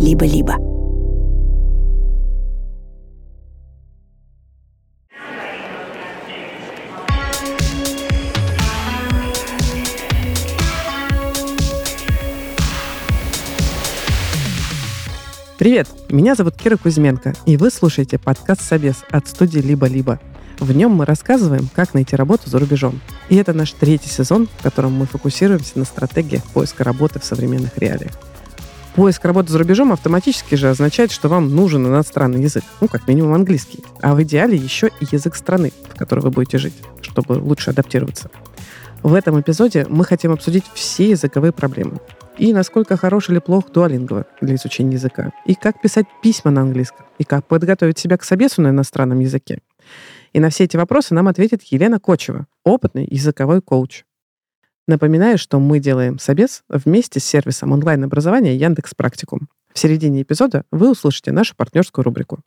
либо-либо. Привет, меня зовут Кира Кузьменко, и вы слушаете подкаст «Собес» от студии «Либо-либо». В нем мы рассказываем, как найти работу за рубежом. И это наш третий сезон, в котором мы фокусируемся на стратегиях поиска работы в современных реалиях. Поиск работы за рубежом автоматически же означает, что вам нужен иностранный язык, ну, как минимум английский, а в идеале еще и язык страны, в которой вы будете жить, чтобы лучше адаптироваться. В этом эпизоде мы хотим обсудить все языковые проблемы. И насколько хорош или плох дуалингово для изучения языка. И как писать письма на английском. И как подготовить себя к собесу на иностранном языке. И на все эти вопросы нам ответит Елена Кочева, опытный языковой коуч. Напоминаю, что мы делаем собес вместе с сервисом онлайн-образования Яндекс Практикум. В середине эпизода вы услышите нашу партнерскую рубрику.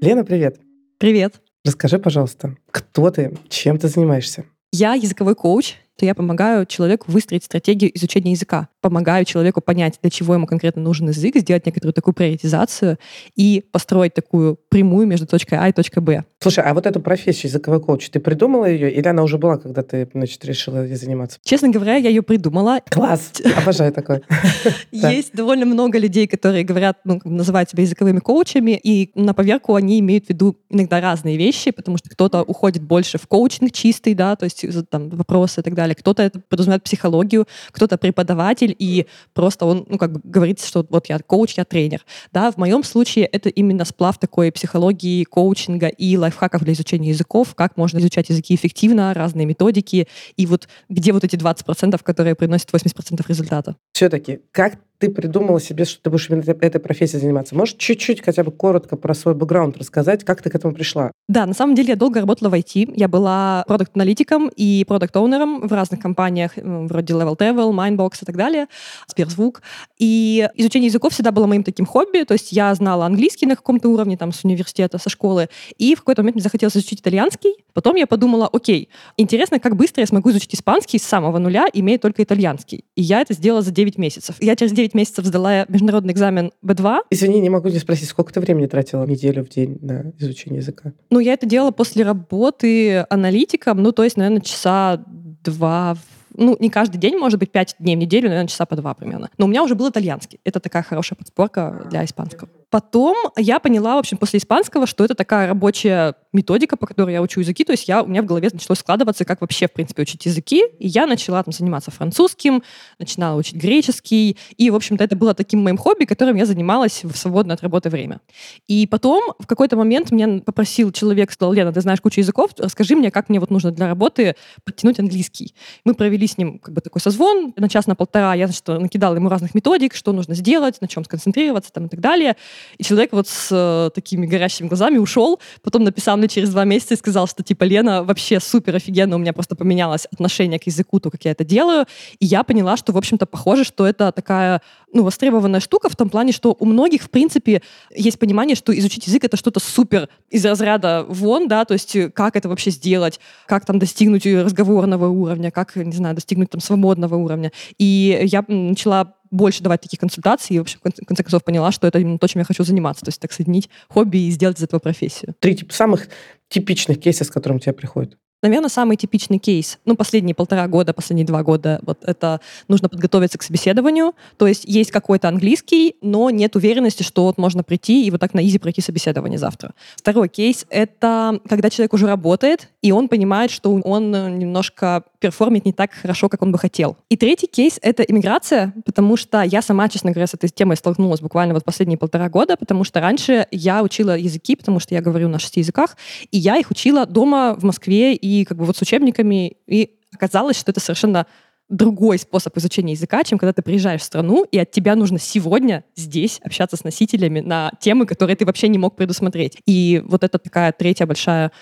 Лена, привет. Привет. Расскажи, пожалуйста, кто ты, чем ты занимаешься? Я языковой коуч, то я помогаю человеку выстроить стратегию изучения языка. Помогаю человеку понять, для чего ему конкретно нужен язык, сделать некоторую такую приоритизацию и построить такую прямую между точкой А и точкой Б. Слушай, а вот эту профессию языковой коуч, ты придумала ее или она уже была, когда ты, значит, решила ей заниматься? Честно говоря, я ее придумала. Класс! Обожаю такое. Есть довольно много людей, которые говорят, ну, называют себя языковыми коучами, и на поверку они имеют в виду иногда разные вещи, потому что кто-то уходит больше в коучинг чистый, да, то есть там вопросы и так далее, далее. Кто-то это подразумевает психологию, кто-то преподаватель, и просто он, ну, как бы говорит, что вот я коуч, я тренер. Да, в моем случае это именно сплав такой психологии, коучинга и лайфхаков для изучения языков, как можно изучать языки эффективно, разные методики, и вот где вот эти 20%, которые приносят 80% результата. Все-таки, как ты придумала себе, что ты будешь именно этой профессией заниматься? Можешь чуть-чуть хотя бы коротко про свой бэкграунд рассказать, как ты к этому пришла? Да, на самом деле я долго работала в IT. Я была продукт-аналитиком и продукт-оунером в разных компаниях, вроде Level Travel, Mindbox и так далее, Сберзвук. И изучение языков всегда было моим таким хобби, то есть я знала английский на каком-то уровне, там, с университета, со школы, и в какой-то момент мне захотелось изучить итальянский. Потом я подумала, окей, интересно, как быстро я смогу изучить испанский с самого нуля, имея только итальянский. И я это сделала за 9 месяцев. Я через 9 месяцев сдала международный экзамен B2. Извини, не могу не спросить, сколько ты времени тратила неделю в день на изучение языка? Ну, я это делала после работы аналитиком, ну, то есть, наверное, часа два ну, не каждый день, может быть, пять дней в неделю, наверное, часа по два примерно. Но у меня уже был итальянский. Это такая хорошая подспорка для испанского. Потом я поняла, в общем, после испанского, что это такая рабочая методика, по которой я учу языки. То есть я, у меня в голове начало складываться, как вообще, в принципе, учить языки. И я начала там заниматься французским, начинала учить греческий. И, в общем-то, это было таким моим хобби, которым я занималась в свободное от работы время. И потом в какой-то момент меня попросил человек, сказал, Лена, ты знаешь кучу языков, расскажи мне, как мне вот нужно для работы подтянуть английский. Мы провели с ним как бы такой созвон на час, на полтора. Я, значит, накидала ему разных методик, что нужно сделать, на чем сконцентрироваться там и так далее. И человек вот с э, такими горящими глазами ушел, потом написал мне через два месяца и сказал, что типа Лена вообще супер офигенно, у меня просто поменялось отношение к языку, то, как я это делаю. И я поняла, что, в общем-то, похоже, что это такая ну, востребованная штука в том плане, что у многих, в принципе, есть понимание, что изучить язык — это что-то супер из разряда вон, да, то есть как это вообще сделать, как там достигнуть разговорного уровня, как, не знаю, достигнуть там свободного уровня. И я начала больше давать таких консультаций и, в общем, в конце концов поняла, что это именно то, чем я хочу заниматься. То есть так соединить хобби и сделать из этого профессию. Три типа, самых типичных кейса, с которым тебе приходят. Наверное, самый типичный кейс, ну, последние полтора года, последние два года, вот это нужно подготовиться к собеседованию, то есть есть какой-то английский, но нет уверенности, что вот можно прийти и вот так на изи пройти собеседование завтра. Второй кейс — это когда человек уже работает, и он понимает, что он немножко перформит не так хорошо, как он бы хотел. И третий кейс — это иммиграция, потому что я сама, честно говоря, с этой темой столкнулась буквально вот последние полтора года, потому что раньше я учила языки, потому что я говорю на шести языках, и я их учила дома в Москве и как бы вот с учебниками, и оказалось, что это совершенно другой способ изучения языка, чем когда ты приезжаешь в страну, и от тебя нужно сегодня здесь общаться с носителями на темы, которые ты вообще не мог предусмотреть. И вот это такая третья большая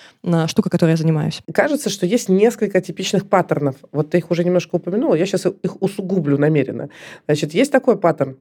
штука, которой я занимаюсь. Кажется, что есть несколько типичных паттернов. Вот ты их уже немножко упомянула, я сейчас их усугублю намеренно. Значит, есть такой паттерн.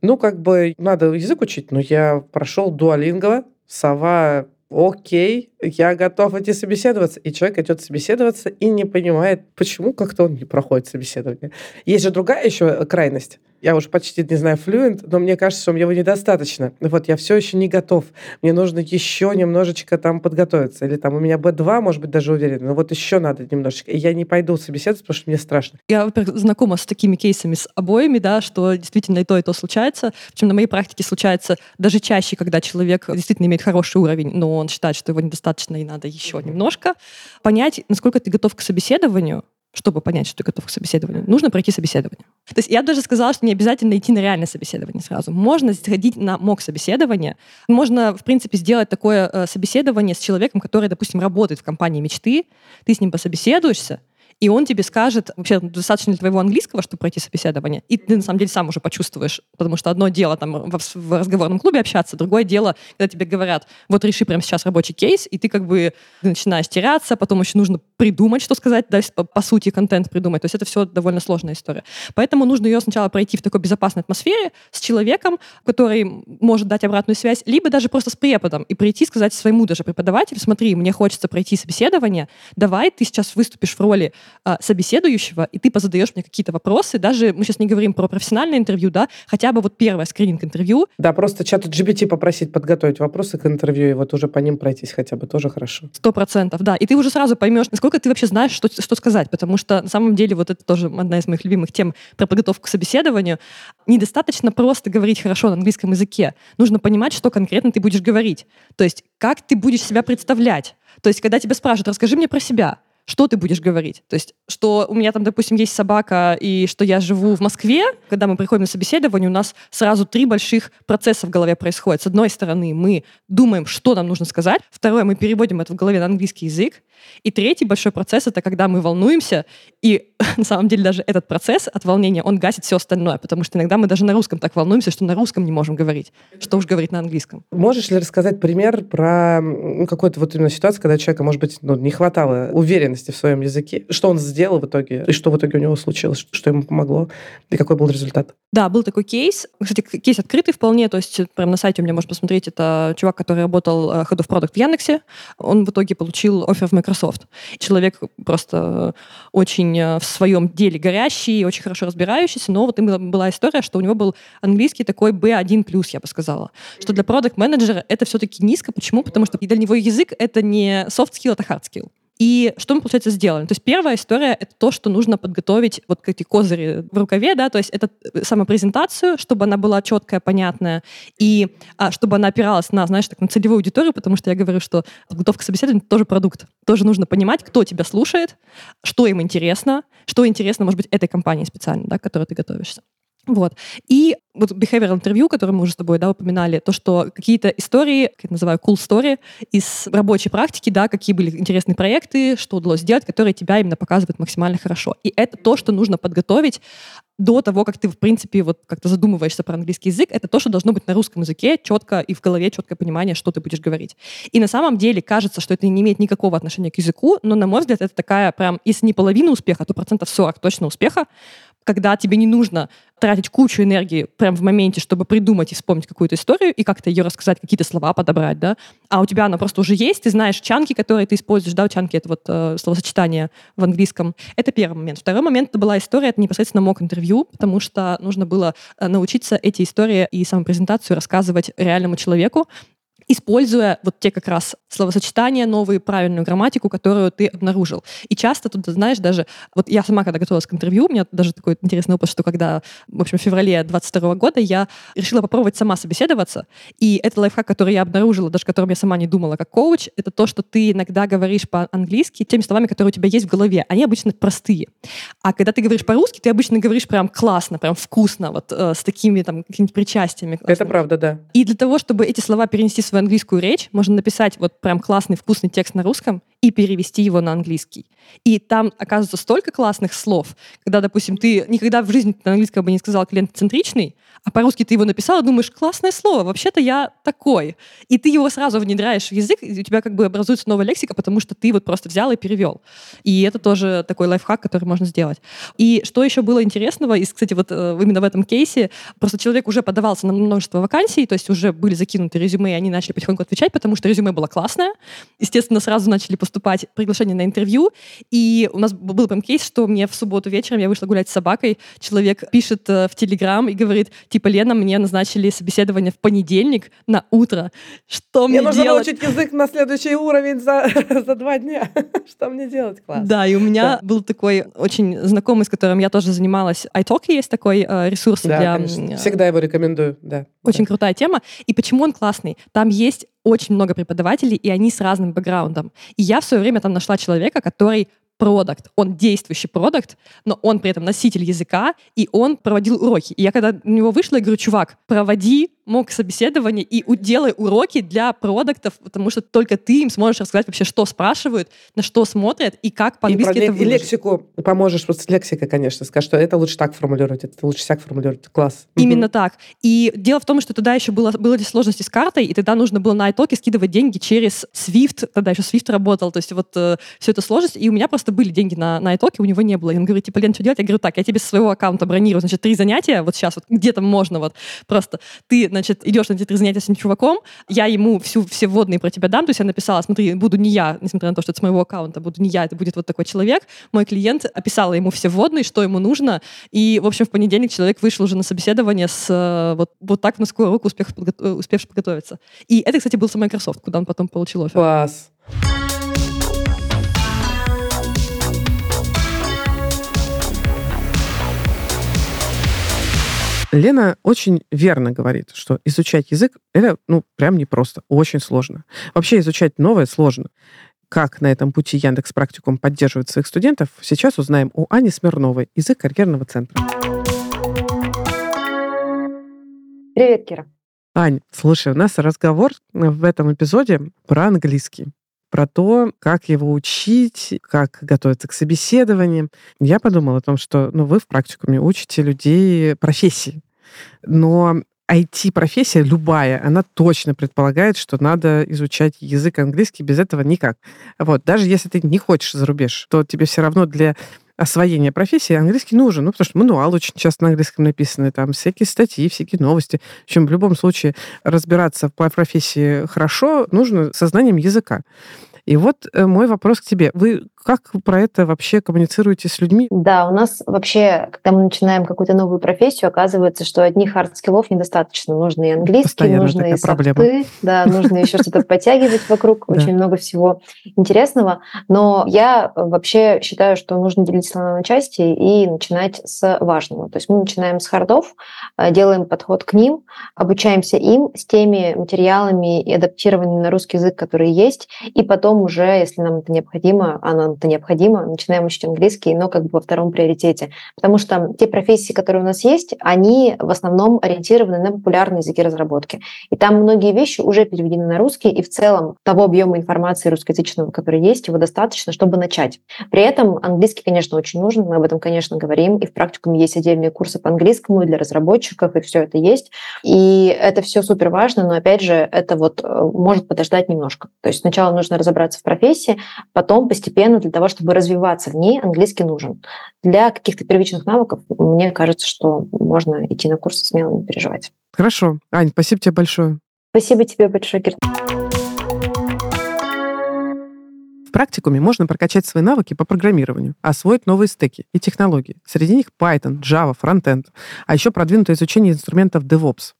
Ну, как бы надо язык учить, но я прошел дуалинго, сова окей, я готов идти собеседоваться. И человек идет собеседоваться и не понимает, почему как-то он не проходит собеседование. Есть же другая еще крайность я уже почти, не знаю, флюент, но мне кажется, что мне его недостаточно. Вот я все еще не готов. Мне нужно еще немножечко там подготовиться. Или там у меня B2, может быть, даже уверен. Но вот еще надо немножечко. И я не пойду собеседоваться, потому что мне страшно. Я, во-первых, знакома с такими кейсами с обоими, да, что действительно и то, и то случается. Причем на моей практике случается даже чаще, когда человек действительно имеет хороший уровень, но он считает, что его недостаточно и надо еще немножко. Понять, насколько ты готов к собеседованию, чтобы понять, что ты готов к собеседованию, нужно пройти собеседование. То есть я даже сказала, что не обязательно идти на реальное собеседование сразу. Можно сходить на мок собеседование. Можно, в принципе, сделать такое э, собеседование с человеком, который, допустим, работает в компании мечты. Ты с ним пособеседуешься, и он тебе скажет, вообще, достаточно ли твоего английского, чтобы пройти собеседование, и ты, на самом деле, сам уже почувствуешь, потому что одно дело там в, в разговорном клубе общаться, другое дело, когда тебе говорят, вот реши прямо сейчас рабочий кейс, и ты как бы начинаешь теряться, потом еще нужно придумать, что сказать, да, по, по сути, контент придумать. То есть это все довольно сложная история. Поэтому нужно ее сначала пройти в такой безопасной атмосфере с человеком, который может дать обратную связь, либо даже просто с преподом, и прийти сказать своему даже преподавателю, смотри, мне хочется пройти собеседование, давай ты сейчас выступишь в роли а, собеседующего, и ты позадаешь мне какие-то вопросы, даже мы сейчас не говорим про профессиональное интервью, да, хотя бы вот первое скрининг-интервью. Да, просто чату GPT попросить подготовить вопросы к интервью, и вот уже по ним пройтись хотя бы тоже хорошо. Сто процентов, да. И ты уже сразу поймешь, насколько ты вообще знаешь, что, что сказать, потому что на самом деле вот это тоже одна из моих любимых тем про подготовку к собеседованию. Недостаточно просто говорить хорошо на английском языке. Нужно понимать, что конкретно ты будешь говорить. То есть как ты будешь себя представлять. То есть когда тебя спрашивают, расскажи мне про себя, что ты будешь говорить. То есть, что у меня там, допустим, есть собака, и что я живу в Москве, когда мы приходим на собеседование, у нас сразу три больших процесса в голове происходят. С одной стороны, мы думаем, что нам нужно сказать. Второе, мы переводим это в голове на английский язык. И третий большой процесс — это когда мы волнуемся, и на самом деле даже этот процесс от волнения, он гасит все остальное, потому что иногда мы даже на русском так волнуемся, что на русском не можем говорить. Что уж говорить на английском. Можешь ли рассказать пример про какую-то вот именно ситуацию, когда человека, может быть, ну, не хватало уверенности в своем языке? Что он сделал в итоге? И что в итоге у него случилось? Что ему помогло? И какой был результат? Да, был такой кейс. Кстати, кейс открытый вполне, то есть прям на сайте у меня можно посмотреть. Это чувак, который работал э, Head of Product в Яндексе. Он в итоге получил офер в Microsoft. Человек просто очень э, в своем деле горящий, очень хорошо разбирающийся, но вот именно была история, что у него был английский такой B1+, я бы сказала. Что для продукт менеджера это все-таки низко. Почему? Потому что для него язык — это не soft skill, это hard skill. И что мы, получается, сделали? То есть первая история — это то, что нужно подготовить вот эти козыри в рукаве, да, то есть это э, самопрезентацию, чтобы она была четкая, понятная, и а, чтобы она опиралась на, знаешь, так, на целевую аудиторию, потому что я говорю, что подготовка к собеседованию — тоже продукт. Тоже нужно понимать, кто тебя слушает, что им интересно, что интересно, может быть, этой компании специально, да, к которой ты готовишься. Вот. И вот behavioral интервью, которое мы уже с тобой да, упоминали, то, что какие-то истории, как я называю, cool story из рабочей практики, да, какие были интересные проекты, что удалось сделать, которые тебя именно показывают максимально хорошо. И это то, что нужно подготовить до того, как ты, в принципе, вот как-то задумываешься про английский язык, это то, что должно быть на русском языке четко и в голове четкое понимание, что ты будешь говорить. И на самом деле кажется, что это не имеет никакого отношения к языку, но, на мой взгляд, это такая прям, если не половина успеха, то процентов 40 точно успеха, когда тебе не нужно тратить кучу энергии прямо в моменте, чтобы придумать и вспомнить какую-то историю и как-то ее рассказать, какие-то слова подобрать, да, а у тебя она просто уже есть, ты знаешь чанки, которые ты используешь, да, чанки — это вот э, словосочетание в английском. Это первый момент. Второй момент — это была история, это непосредственно мок-интервью, потому что нужно было э, научиться эти истории и самопрезентацию рассказывать реальному человеку, используя вот те как раз словосочетания, новые, правильную грамматику, которую ты обнаружил. И часто тут, знаешь, даже... Вот я сама, когда готовилась к интервью, у меня даже такой интересный опыт, что когда, в общем, в феврале 22 года я решила попробовать сама собеседоваться, и это лайфхак, который я обнаружила, даже которым я сама не думала как коуч, это то, что ты иногда говоришь по-английски теми словами, которые у тебя есть в голове. Они обычно простые. А когда ты говоришь по-русски, ты обычно говоришь прям классно, прям вкусно, вот э, с такими там какими-то причастиями. Классными. Это правда, да. И для того, чтобы эти слова перенести в свою английскую речь, можно написать вот прям классный, вкусный текст на русском и перевести его на английский. И там оказывается столько классных слов, когда, допустим, ты никогда в жизни на английском бы не сказал клиент-центричный, а по-русски ты его написал и думаешь, классное слово, вообще-то я такой. И ты его сразу внедряешь в язык, и у тебя как бы образуется новая лексика, потому что ты вот просто взял и перевел. И это тоже такой лайфхак, который можно сделать. И что еще было интересного, и, кстати, вот э, именно в этом кейсе, просто человек уже подавался на множество вакансий, то есть уже были закинуты резюме, и они начали начали потихоньку отвечать, потому что резюме было классное. Естественно, сразу начали поступать приглашения на интервью. И у нас был прям кейс, что мне в субботу вечером я вышла гулять с собакой, человек пишет э, в Телеграм и говорит, типа, Лена, мне назначили собеседование в понедельник на утро. Что мне, мне нужно делать? научить язык на следующий уровень за, за два дня. Что мне делать? Класс. Да, и у меня да. был такой очень знакомый, с которым я тоже занималась. iTalk есть такой э, ресурс да, для... Конечно. Всегда его рекомендую, да. Очень да. крутая тема. И почему он классный? Там есть очень много преподавателей, и они с разным бэкграундом. И я в свое время там нашла человека, который продукт, он действующий продукт, но он при этом носитель языка, и он проводил уроки. И я когда на него вышла, я говорю, чувак, проводи мог собеседование и делай уроки для продуктов, потому что только ты им сможешь рассказать вообще, что спрашивают, на что смотрят и как по-английски и, это выложить. И лексику поможешь, вот с лексикой, конечно, скажешь, что это лучше так формулировать, это лучше так формулировать. Класс. Именно угу. так. И дело в том, что тогда еще было, были сложности с картой, и тогда нужно было на iTalk скидывать деньги через Swift, тогда еще Swift работал, то есть вот э, все это сложность, и у меня просто были деньги на, на iTalk, у него не было. И он говорит, типа, Лен, что делать? Я говорю, так, я тебе со своего аккаунта бронирую, значит, три занятия, вот сейчас вот где-то можно вот просто ты значит, идешь на эти три занятия с этим чуваком, я ему всю, все вводные про тебя дам, то есть я написала, смотри, буду не я, несмотря на то, что это с моего аккаунта, буду не я, это будет вот такой человек. Мой клиент описала ему все вводные, что ему нужно, и, в общем, в понедельник человек вышел уже на собеседование с э, вот, вот так на скорую руку, успех, подго- успевший подготовиться. И это, кстати, был сам Microsoft, куда он потом получил офер. Класс. Лена очень верно говорит, что изучать язык — это, ну, прям непросто, очень сложно. Вообще изучать новое сложно. Как на этом пути Яндекс Практикум поддерживает своих студентов, сейчас узнаем у Ани Смирновой, язык карьерного центра. Привет, Кира. Ань, слушай, у нас разговор в этом эпизоде про английский про то, как его учить, как готовиться к собеседованиям. Я подумала о том, что ну, вы в практикуме учите людей профессии. Но IT-профессия, любая, она точно предполагает, что надо изучать язык английский, без этого никак. Вот, даже если ты не хочешь за рубеж, то тебе все равно для освоения профессии английский нужен, ну, потому что мануал очень часто на английском написаны, там всякие статьи, всякие новости. В общем, в любом случае разбираться в профессии хорошо нужно со знанием языка. И вот э, мой вопрос к тебе. Вы как про это вообще коммуницируете с людьми? Да, у нас вообще, когда мы начинаем какую-то новую профессию, оказывается, что одних хардскиллов недостаточно. Нужно и английский, Постоянно нужно и проблема. софты, да, нужно еще что-то подтягивать вокруг, очень много всего интересного. Но я вообще считаю, что нужно делить на части и начинать с важного. То есть мы начинаем с хардов, э, делаем подход к ним, обучаемся им с теми материалами и адаптированными на русский язык, которые есть, и потом уже, если нам это необходимо, нам это необходимо, начинаем учить английский, но как бы во втором приоритете. Потому что те профессии, которые у нас есть, они в основном ориентированы на популярные языки разработки. И там многие вещи уже переведены на русский, и в целом того объема информации русскоязычного, который есть, его достаточно, чтобы начать. При этом английский, конечно, очень нужен, мы об этом, конечно, говорим, и в практикуме есть отдельные курсы по английскому и для разработчиков, и все это есть. И это все супер важно, но опять же, это вот э, может подождать немножко. То есть сначала нужно разобраться в профессии, потом постепенно для того, чтобы развиваться в ней, английский нужен. Для каких-то первичных навыков, мне кажется, что можно идти на курсы смело, не переживать. Хорошо. Ань, спасибо тебе большое. Спасибо тебе большое, Кир. В практикуме можно прокачать свои навыки по программированию, освоить новые стеки и технологии. Среди них Python, Java, Frontend, а еще продвинутое изучение инструментов DevOps.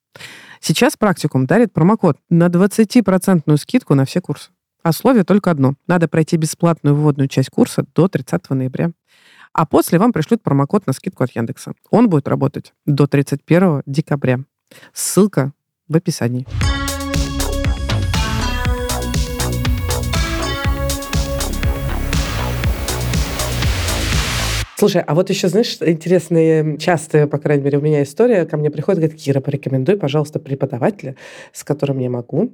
Сейчас практикум дарит промокод на 20% скидку на все курсы. Условие только одно. Надо пройти бесплатную вводную часть курса до 30 ноября. А после вам пришлют промокод на скидку от Яндекса. Он будет работать до 31 декабря. Ссылка в описании. Слушай, а вот еще, знаешь, интересная, частая, по крайней мере, у меня история. Ко мне приходит, говорит, Кира, порекомендуй, пожалуйста, преподавателя, с которым я могу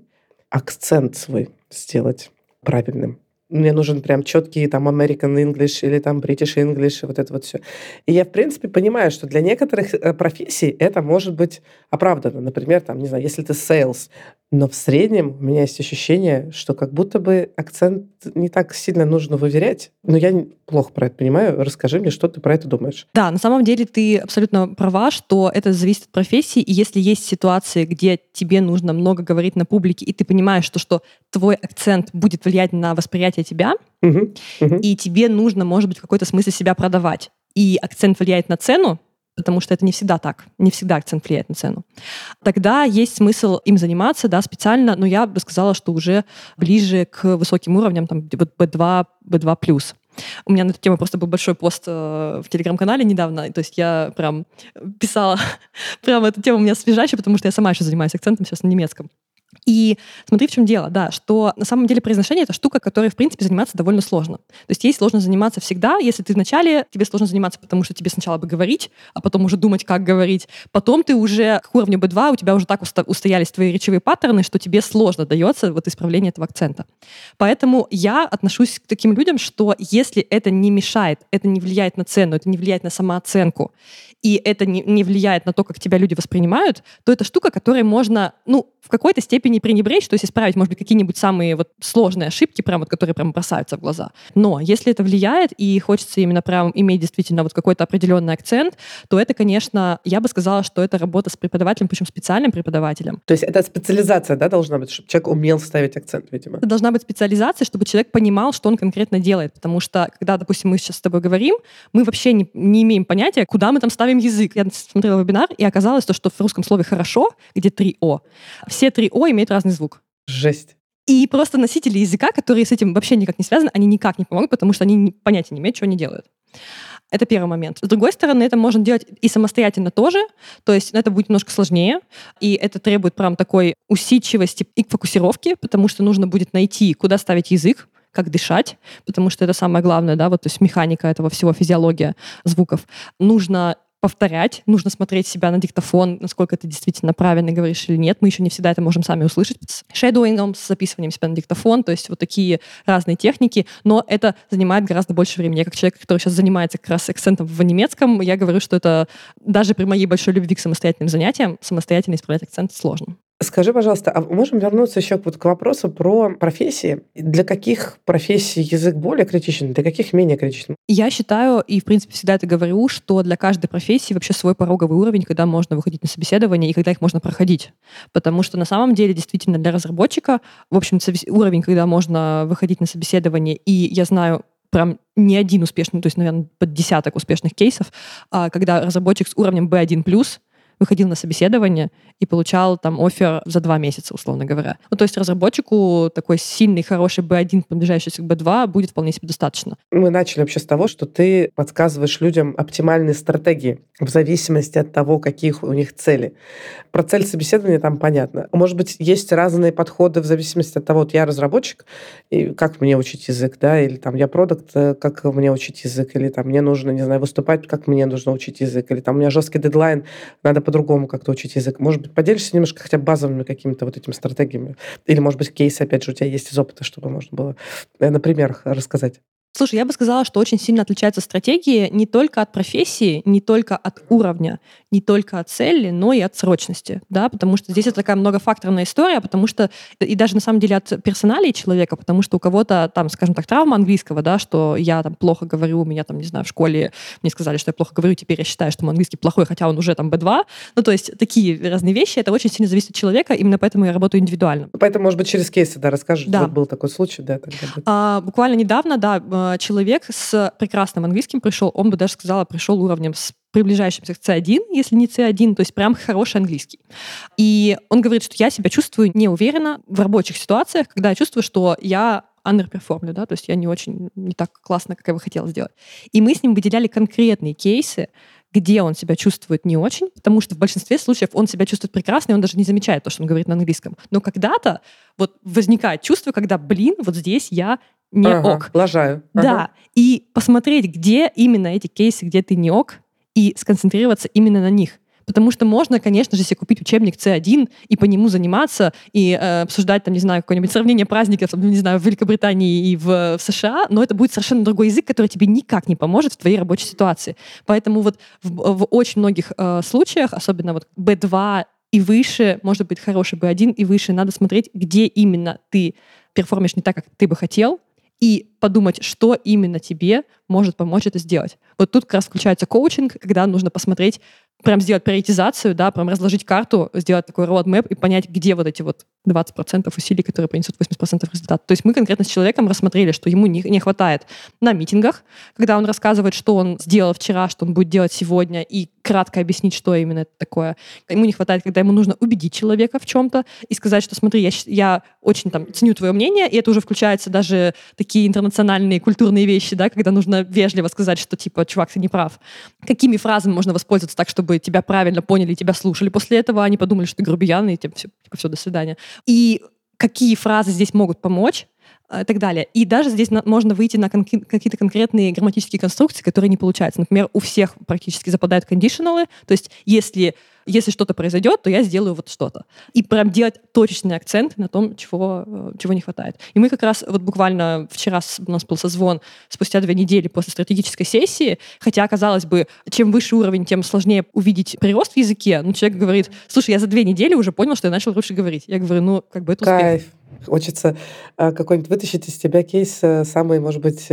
акцент свой сделать правильным. Мне нужен прям четкий там American English или там British English, вот это вот все. И я, в принципе, понимаю, что для некоторых э, профессий это может быть оправдано. Например, там, не знаю, если ты sales, но в среднем у меня есть ощущение, что как будто бы акцент не так сильно нужно выверять. Но я плохо про это понимаю. Расскажи мне, что ты про это думаешь. Да, на самом деле ты абсолютно права, что это зависит от профессии. И если есть ситуации, где тебе нужно много говорить на публике, и ты понимаешь, что, что твой акцент будет влиять на восприятие тебя, угу, угу. и тебе нужно, может быть, в какой-то смысле себя продавать, и акцент влияет на цену, потому что это не всегда так, не всегда акцент влияет на цену. Тогда есть смысл им заниматься, да, специально, но я бы сказала, что уже ближе к высоким уровням, там, B2, B2+. У меня на эту тему просто был большой пост э, в телеграм-канале недавно, то есть я прям писала, прям эта тема у меня свежайшая, потому что я сама еще занимаюсь акцентом сейчас на немецком. И смотри, в чем дело, да, что на самом деле произношение — это штука, которой, в принципе, заниматься довольно сложно. То есть ей сложно заниматься всегда, если ты вначале, тебе сложно заниматься, потому что тебе сначала бы говорить, а потом уже думать, как говорить. Потом ты уже к уровню B2, у тебя уже так устоялись твои речевые паттерны, что тебе сложно дается вот исправление этого акцента. Поэтому я отношусь к таким людям, что если это не мешает, это не влияет на цену, это не влияет на самооценку, и это не, не влияет на то, как тебя люди воспринимают, то это штука, которой можно, ну, в какой-то степени пренебречь, то есть исправить, может быть, какие-нибудь самые вот сложные ошибки, прям вот, которые прям бросаются в глаза. Но если это влияет и хочется именно прям иметь действительно вот какой-то определенный акцент, то это, конечно, я бы сказала, что это работа с преподавателем, причем специальным преподавателем. То есть это специализация, да, должна быть, чтобы человек умел ставить акцент, видимо? Это должна быть специализация, чтобы человек понимал, что он конкретно делает, потому что, когда, допустим, мы сейчас с тобой говорим, мы вообще не, не имеем понятия, куда мы там ставим язык. Я смотрела вебинар, и оказалось то, что в русском слове «хорошо», где три «о», все три «о» имеют разный звук. Жесть. И просто носители языка, которые с этим вообще никак не связаны, они никак не помогут, потому что они понятия не имеют, что они делают. Это первый момент. С другой стороны, это можно делать и самостоятельно тоже, то есть это будет немножко сложнее, и это требует прям такой усидчивости и фокусировки, потому что нужно будет найти, куда ставить язык, как дышать, потому что это самое главное, да, вот то есть механика этого всего, физиология звуков. Нужно повторять, нужно смотреть себя на диктофон, насколько ты действительно правильно говоришь или нет. Мы еще не всегда это можем сами услышать с шедоингом, с записыванием себя на диктофон, то есть вот такие разные техники, но это занимает гораздо больше времени. Я как человек, который сейчас занимается как раз акцентом в немецком, я говорю, что это даже при моей большой любви к самостоятельным занятиям самостоятельно исправлять акцент сложно. Скажи, пожалуйста, а можем вернуться еще вот к вопросу про профессии? Для каких профессий язык более критичен, для каких менее критичен? Я считаю, и в принципе всегда это говорю, что для каждой профессии вообще свой пороговый уровень, когда можно выходить на собеседование и когда их можно проходить. Потому что на самом деле действительно для разработчика, в общем, уровень, когда можно выходить на собеседование, и я знаю прям не один успешный, то есть, наверное, под десяток успешных кейсов, а когда разработчик с уровнем B1+, выходил на собеседование и получал там офер за два месяца, условно говоря. Ну, то есть разработчику такой сильный, хороший B1, приближающийся к B2 будет вполне себе достаточно. Мы начали вообще с того, что ты подсказываешь людям оптимальные стратегии в зависимости от того, каких у них цели. Про цель собеседования там понятно. Может быть, есть разные подходы в зависимости от того, вот я разработчик, и как мне учить язык, да, или там я продукт, э, как мне учить язык, или там мне нужно, не знаю, выступать, как мне нужно учить язык, или там у меня жесткий дедлайн, надо по-другому как-то учить язык. Может быть, поделишься немножко хотя бы базовыми какими-то вот этими стратегиями? Или, может быть, кейсы, опять же, у тебя есть из опыта, чтобы можно было э, на примерах рассказать? Слушай, я бы сказала, что очень сильно отличаются стратегии не только от профессии, не только от уровня, не только от цели, но и от срочности, да, потому что здесь это такая многофакторная история, потому что и даже на самом деле от персоналии человека, потому что у кого-то там, скажем так, травма английского, да, что я там плохо говорю, у меня там, не знаю, в школе мне сказали, что я плохо говорю, теперь я считаю, что мой английский плохой, хотя он уже там B2, ну, то есть такие разные вещи, это очень сильно зависит от человека, именно поэтому я работаю индивидуально. Поэтому, может быть, через кейсы, да, расскажешь, да. вот был такой случай, да, тогда. А, буквально недавно, да, Э, человек с прекрасным английским пришел, он бы даже сказала, пришел уровнем с приближающимся к C1, если не C1, то есть прям хороший английский. И он говорит, что я себя чувствую неуверенно в рабочих ситуациях, когда я чувствую, что я underperformлю, да, то есть я не очень, не так классно, как я бы хотела сделать. И мы с ним выделяли конкретные кейсы, где он себя чувствует не очень, потому что в большинстве случаев он себя чувствует прекрасно, и он даже не замечает то, что он говорит на английском. Но когда-то вот возникает чувство, когда, блин, вот здесь я не ага, ок. Лажаю. Ага. Да. И посмотреть, где именно эти кейсы, где ты не ок, и сконцентрироваться именно на них. Потому что можно, конечно же, себе купить учебник C1 и по нему заниматься, и э, обсуждать, там, не знаю, какое-нибудь сравнение праздников, не знаю, в Великобритании и в, в США, но это будет совершенно другой язык, который тебе никак не поможет в твоей рабочей ситуации. Поэтому вот в, в очень многих э, случаях, особенно вот B2 и выше, может быть, хороший B1 и выше, надо смотреть, где именно ты перформишь не так, как ты бы хотел, и подумать, что именно тебе может помочь это сделать. Вот тут как раз включается коучинг, когда нужно посмотреть, прям сделать приоритизацию, да, прям разложить карту, сделать такой roadmap и понять, где вот эти вот 20% усилий, которые принесут 80% результата. То есть мы конкретно с человеком рассмотрели, что ему не, не хватает на митингах, когда он рассказывает, что он сделал вчера, что он будет делать сегодня, и кратко объяснить, что именно это такое. Ему не хватает, когда ему нужно убедить человека в чем-то и сказать, что смотри, я, я очень там ценю твое мнение, и это уже включается даже такие интернациональные культурные вещи, да, когда нужно вежливо сказать, что типа, чувак, ты не прав. Какими фразами можно воспользоваться так, чтобы тебя правильно поняли, тебя слушали после этого, они подумали, что ты грубиян, и типа, все, типа, все, до свидания. И какие фразы здесь могут помочь, и так далее. И даже здесь на, можно выйти на кон- какие-то конкретные грамматические конструкции, которые не получаются. Например, у всех практически западают кондишналы, то есть если, если что-то произойдет, то я сделаю вот что-то. И прям делать точечный акцент на том, чего, э, чего не хватает. И мы как раз вот буквально вчера у нас был созвон спустя две недели после стратегической сессии, хотя, казалось бы, чем выше уровень, тем сложнее увидеть прирост в языке. Но человек говорит, слушай, я за две недели уже понял, что я начал лучше говорить. Я говорю, ну, как бы это успех. Кайф. Хочется э, какой-нибудь вытащить из тебя кейс э, самый, может быть,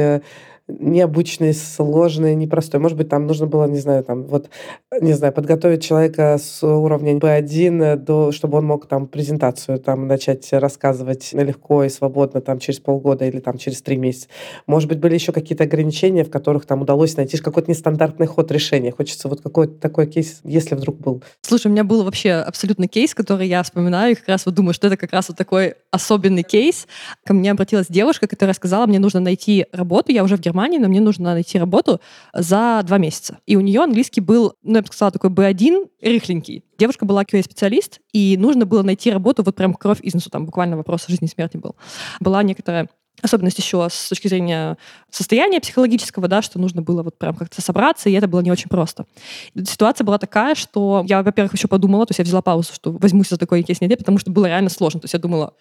необычный, сложный, непростой. Может быть, там нужно было, не знаю, там вот, не знаю, подготовить человека с уровня B1, до, чтобы он мог там презентацию там начать рассказывать легко и свободно там через полгода или там через три месяца. Может быть, были еще какие-то ограничения, в которых там удалось найти какой-то нестандартный ход решения. Хочется вот какой-то такой кейс, если вдруг был. Слушай, у меня был вообще абсолютно кейс, который я вспоминаю, и как раз вот думаю, что это как раз вот такой особенный кейс. Ко мне обратилась девушка, которая сказала, мне нужно найти работу, я уже в Германии Германии, но мне нужно найти работу за два месяца. И у нее английский был, ну, я бы сказала, такой B1, рыхленький. Девушка была QA-специалист, и нужно было найти работу вот прям кровь из носу, там буквально вопрос жизни и смерти был. Была некоторая особенность еще с точки зрения состояния психологического, да, что нужно было вот прям как-то собраться, и это было не очень просто. Ситуация была такая, что я, во-первых, еще подумала, то есть я взяла паузу, что возьмусь за такой кейс не потому что было реально сложно. То есть я думала,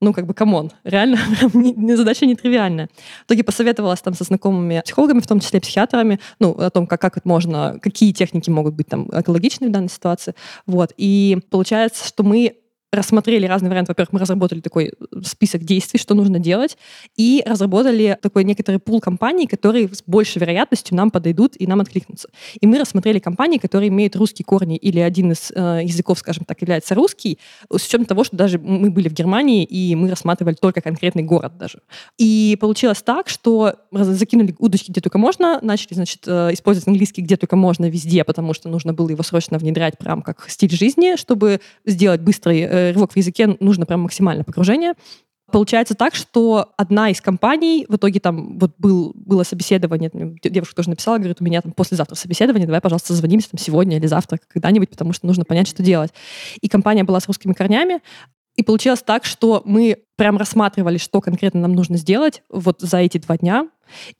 ну, как бы, come on, реально задача нетривиальная. В итоге посоветовалась там со знакомыми психологами, в том числе психиатрами, ну, о том, как, как это можно, какие техники могут быть там экологичны в данной ситуации. Вот. И получается, что мы рассмотрели разные варианты. Во-первых, мы разработали такой список действий, что нужно делать, и разработали такой некоторый пул компаний, которые с большей вероятностью нам подойдут и нам откликнутся. И мы рассмотрели компании, которые имеют русские корни или один из э, языков, скажем так, является русский, с учетом того, что даже мы были в Германии, и мы рассматривали только конкретный город даже. И получилось так, что закинули удочки где только можно, начали, значит, э, использовать английский где только можно везде, потому что нужно было его срочно внедрять прям как стиль жизни, чтобы сделать быстрый э, рывок в языке нужно прям максимальное погружение. Получается так, что одна из компаний, в итоге там вот был, было собеседование, девушка тоже написала, говорит, у меня там послезавтра собеседование, давай, пожалуйста, созвонимся там сегодня или завтра когда-нибудь, потому что нужно понять, что делать. И компания была с русскими корнями, и получилось так, что мы прям рассматривали, что конкретно нам нужно сделать вот за эти два дня,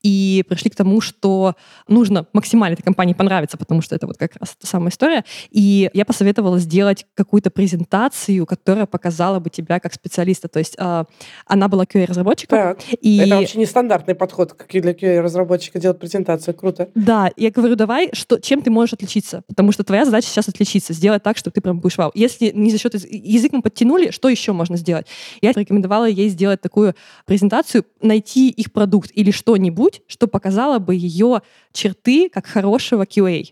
и пришли к тому, что нужно максимально этой компании понравиться, потому что это вот как раз та самая история. И я посоветовала сделать какую-то презентацию, которая показала бы тебя как специалиста. То есть э, она была QA-разработчиком. И... Это вообще нестандартный подход как для QA-разработчика делать презентацию. Круто. Да, я говорю, давай, что, чем ты можешь отличиться? Потому что твоя задача сейчас отличиться, сделать так, чтобы ты прям будешь вау. Если не за счет язык мы подтянули, что еще можно сделать? Я рекомендовала ей сделать такую презентацию, найти их продукт или что что-нибудь, что показало бы ее черты как хорошего QA.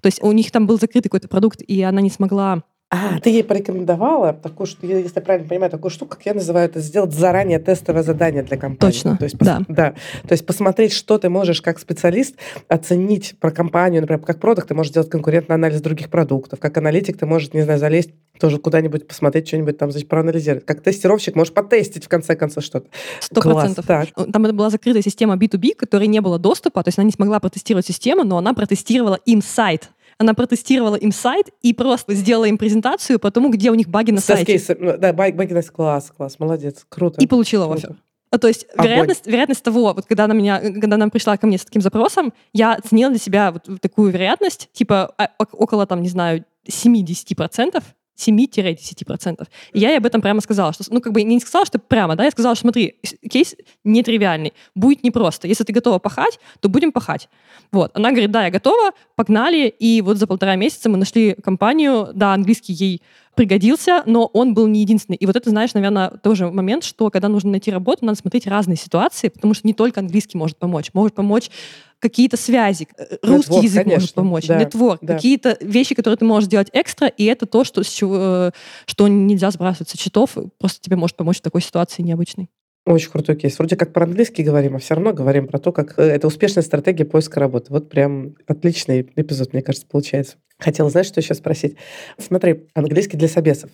То есть у них там был закрытый какой-то продукт, и она не смогла а, ты ей порекомендовала такую, что, если я правильно понимаю, такую штуку, как я называю это, сделать заранее тестовое задание для компании. Точно, То есть, да. да. То есть посмотреть, что ты можешь как специалист оценить про компанию, например, как продукт, ты можешь сделать конкурентный анализ других продуктов, как аналитик ты можешь, не знаю, залезть тоже куда-нибудь посмотреть, что-нибудь там, значит, проанализировать. Как тестировщик можешь потестить, в конце концов, что-то. Сто процентов. Там это была закрытая система B2B, которой не было доступа, то есть она не смогла протестировать систему, но она протестировала им сайт она протестировала им сайт и просто сделала им презентацию по тому, где у них баги на сайте. Ну, да, баги, на класс, класс, молодец, круто. И получила круто. офер. А, то есть вероятность, вероятность того, вот когда она меня, когда она пришла ко мне с таким запросом, я оценила для себя вот такую вероятность, типа а, около там, не знаю, 7-10%, 7-10%. И я ей об этом прямо сказала, что, ну, как бы не сказала, что прямо, да, я сказала, что смотри, кейс нетривиальный, будет непросто. Если ты готова пахать, то будем пахать. Вот. Она говорит, да, я готова, погнали, и вот за полтора месяца мы нашли компанию, да, английский ей пригодился, но он был не единственный. И вот это, знаешь, наверное, тоже момент, что когда нужно найти работу, надо смотреть разные ситуации, потому что не только английский может помочь. Может помочь какие-то связи, э, русский Network, язык конечно. может помочь, да, нетворк, да. какие-то вещи, которые ты можешь делать экстра, и это то, что, э, что нельзя сбрасывать со счетов, просто тебе может помочь в такой ситуации необычной. Очень крутой кейс. Вроде как про-английский говорим, а все равно говорим про то, как э, это успешная стратегия поиска работы. Вот прям отличный эпизод, мне кажется, получается. Хотела, знаешь, что еще спросить? Смотри, английский для собесов.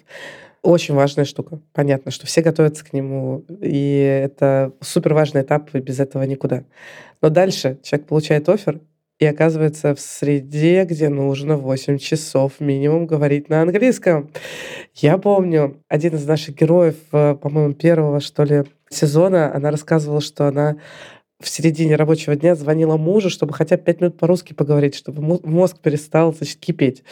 Очень важная штука. Понятно, что все готовятся к нему, и это супер важный этап, и без этого никуда. Но дальше человек получает офер, и оказывается в среде, где нужно 8 часов минимум говорить на английском. Я помню, один из наших героев, э, по-моему, первого, что ли, сезона, она рассказывала, что она в середине рабочего дня звонила мужу, чтобы хотя бы пять минут по-русски поговорить, чтобы мозг перестал значит, кипеть.